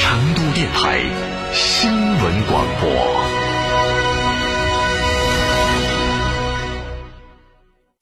成都电台新闻广播。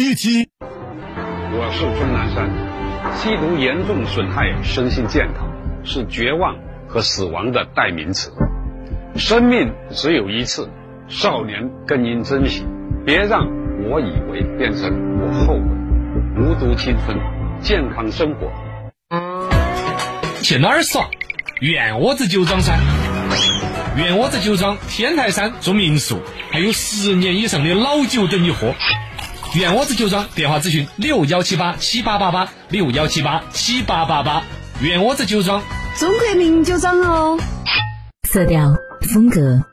七七，我是钟南山。吸毒严重损害身心健康，是绝望和死亡的代名词。生命只有一次，少年更应珍惜。别让我以为变成我后悔。无毒青春，健康生活。去哪儿耍？院窝子酒庄噻。院窝子酒庄天台山做民宿，还有十年以上的老酒等你喝。院窝子酒庄电话咨询六幺七八七八八八六幺七八七八八八。院窝子酒庄，中国名酒庄哦。色调、风格，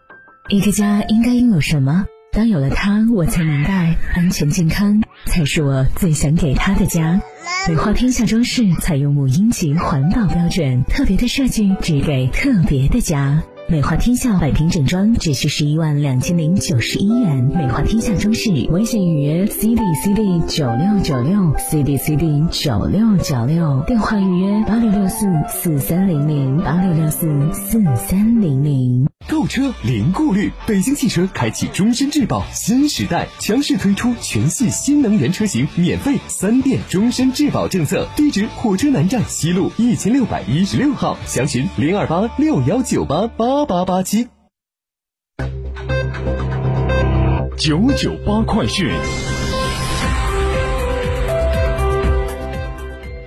一个家应该拥有什么？当有了它，我才明白，安全健康才是我最想给他的家。美化天下装饰采用母婴级环保标准，特别的设计，只给特别的家。美化天下百平整装只需十一万两千零九十一元。美化天下装饰微信预约 C D C D 九六九六 C D C D 九六九六，电话预约八六六四四三零零八六六四四三零零。购车零顾虑，北京汽车开启终身质保新时代，强势推出全系新能源车型免费三电终身质保政策。地址：火车南站西路一千六百一十六号，详询零二八六幺九八八八八七。九九八快讯，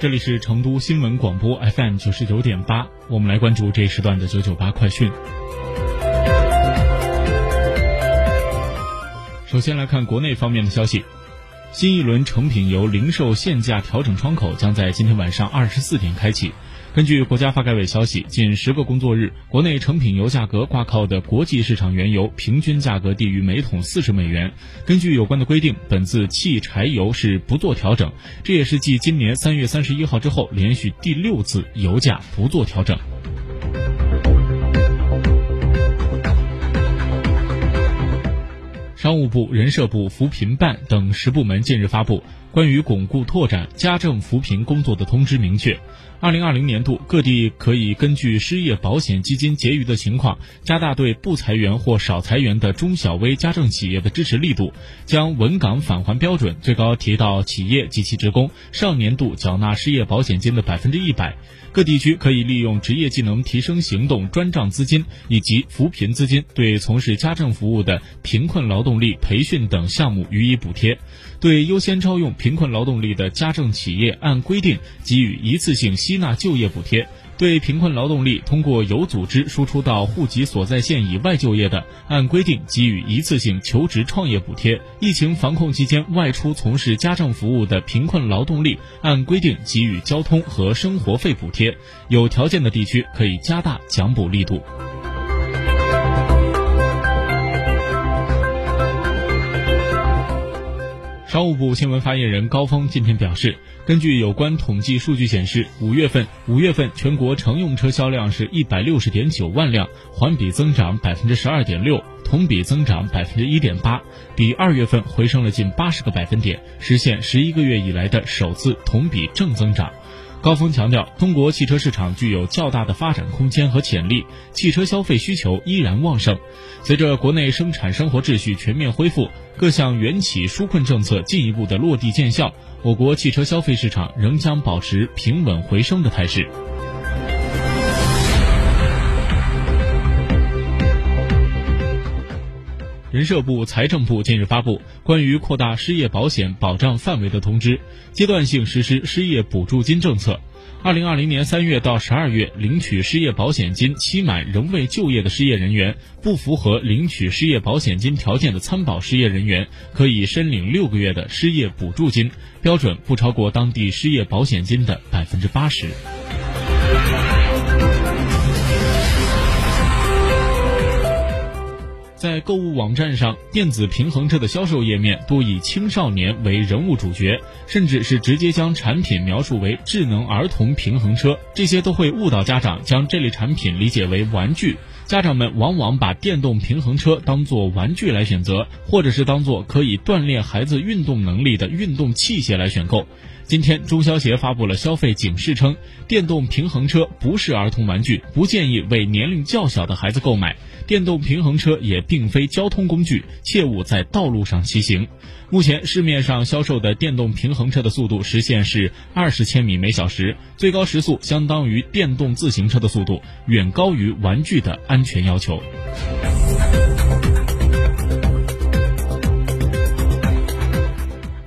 这里是成都新闻广播 FM 九十九点八，我们来关注这一时段的九九八快讯。首先来看国内方面的消息，新一轮成品油零售限价调整窗口将在今天晚上二十四点开启。根据国家发改委消息，近十个工作日，国内成品油价格挂靠的国际市场原油平均价格低于每桶四十美元。根据有关的规定，本次汽柴油是不做调整，这也是继今年三月三十一号之后，连续第六次油价不做调整。商务部、人社部、扶贫办等十部门近日发布。关于巩固拓展家政扶贫工作的通知，明确，二零二零年度各地可以根据失业保险基金结余的情况，加大对不裁员或少裁员的中小微家政企业的支持力度，将稳岗返还标准最高提到企业及其职工上年度缴纳失业保险金的百分之一百。各地区可以利用职业技能提升行动专账资金以及扶贫资金，对从事家政服务的贫困劳动力培训等项目予以补贴；对优先招用贫困劳动力的家政企业，按规定给予一次性吸纳就业补贴。对贫困劳动力通过有组织输出到户籍所在县以外就业的，按规定给予一次性求职创业补贴；疫情防控期间外出从事家政服务的贫困劳动力，按规定给予交通和生活费补贴。有条件的地区可以加大奖补力度。商务部新闻发言人高峰今天表示，根据有关统计数据显示，五月份五月份全国乘用车销量是一百六十点九万辆，环比增长百分之十二点六，同比增长百分之一点八，比二月份回升了近八十个百分点，实现十一个月以来的首次同比正增长。高峰强调，中国汽车市场具有较大的发展空间和潜力，汽车消费需求依然旺盛。随着国内生产生活秩序全面恢复，各项援企纾困政策进一步的落地见效，我国汽车消费市场仍将保持平稳回升的态势。人社部、财政部近日发布关于扩大失业保险保障范围的通知，阶段性实施失业补助金政策。二零二零年三月到十二月领取失业保险金期满仍未就业的失业人员，不符合领取失业保险金条件的参保失业人员，可以申领六个月的失业补助金，标准不超过当地失业保险金的百分之八十。在购物网站上，电子平衡车的销售页面多以青少年为人物主角，甚至是直接将产品描述为智能儿童平衡车，这些都会误导家长将这类产品理解为玩具。家长们往往把电动平衡车当作玩具来选择，或者是当做可以锻炼孩子运动能力的运动器械来选购。今天，中消协发布了消费警示，称电动平衡车不是儿童玩具，不建议为年龄较小的孩子购买。电动平衡车也并非交通工具，切勿在道路上骑行。目前市面上销售的电动平衡车的速度实现是二十千米每小时，最高时速相当于电动自行车的速度，远高于玩具的安安全要求。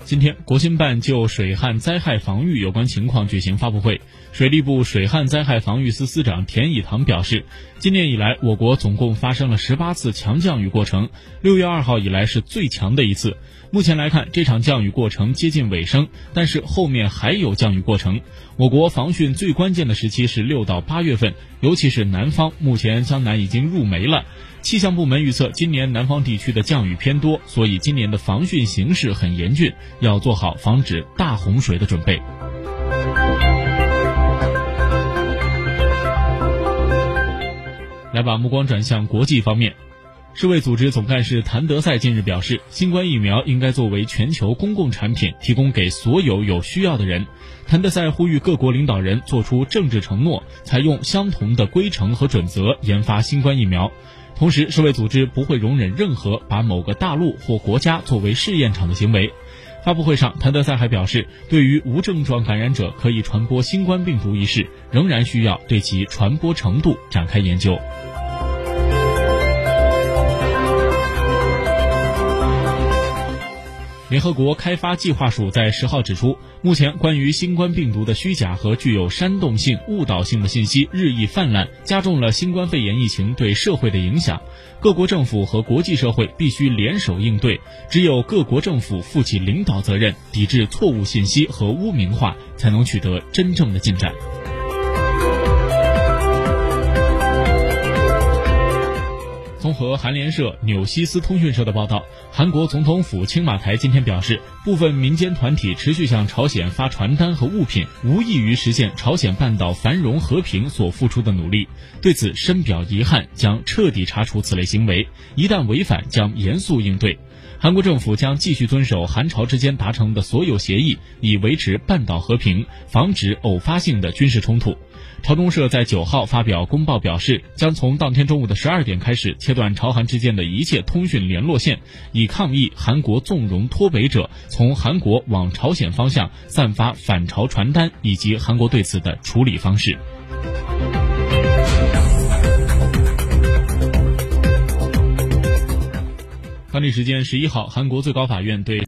今天，国新办就水旱灾害防御有关情况举行发布会。水利部水旱灾害防御司司长田以堂表示，今年以来，我国总共发生了十八次强降雨过程，六月二号以来是最强的一次。目前来看，这场降雨过程接近尾声，但是后面还有降雨过程。我国防汛最关键的时期是六到八月份，尤其是南方，目前江南已经入梅了。气象部门预测，今年南方地区的降雨偏多，所以今年的防汛形势很严峻，要做好防止大洪水的准备。来，把目光转向国际方面。世卫组织总干事谭德赛近日表示，新冠疫苗应该作为全球公共产品，提供给所有有需要的人。谭德赛呼吁各国领导人做出政治承诺，采用相同的规程和准则研发新冠疫苗。同时，世卫组织不会容忍任何把某个大陆或国家作为试验场的行为。发布会上，谭德赛还表示，对于无症状感染者可以传播新冠病毒一事，仍然需要对其传播程度展开研究。联合国开发计划署在十号指出，目前关于新冠病毒的虚假和具有煽动性、误导性的信息日益泛滥，加重了新冠肺炎疫情对社会的影响。各国政府和国际社会必须联手应对，只有各国政府负起领导责任，抵制错误信息和污名化，才能取得真正的进展。综合韩联社、纽西斯通讯社的报道，韩国总统府青瓦台今天表示，部分民间团体持续向朝鲜发传单和物品，无异于实现朝鲜半岛繁荣和平所付出的努力。对此深表遗憾，将彻底查处此类行为，一旦违反，将严肃应对。韩国政府将继续遵守韩朝之间达成的所有协议，以维持半岛和平，防止偶发性的军事冲突。朝中社在九号发表公报表示，将从当天中午的十二点开始切断朝韩之间的一切通讯联络线，以抗议韩国纵容脱北者从韩国往朝鲜方向散发反朝传单，以及韩国对此的处理方式。当地时间十一号，韩国最高法院对。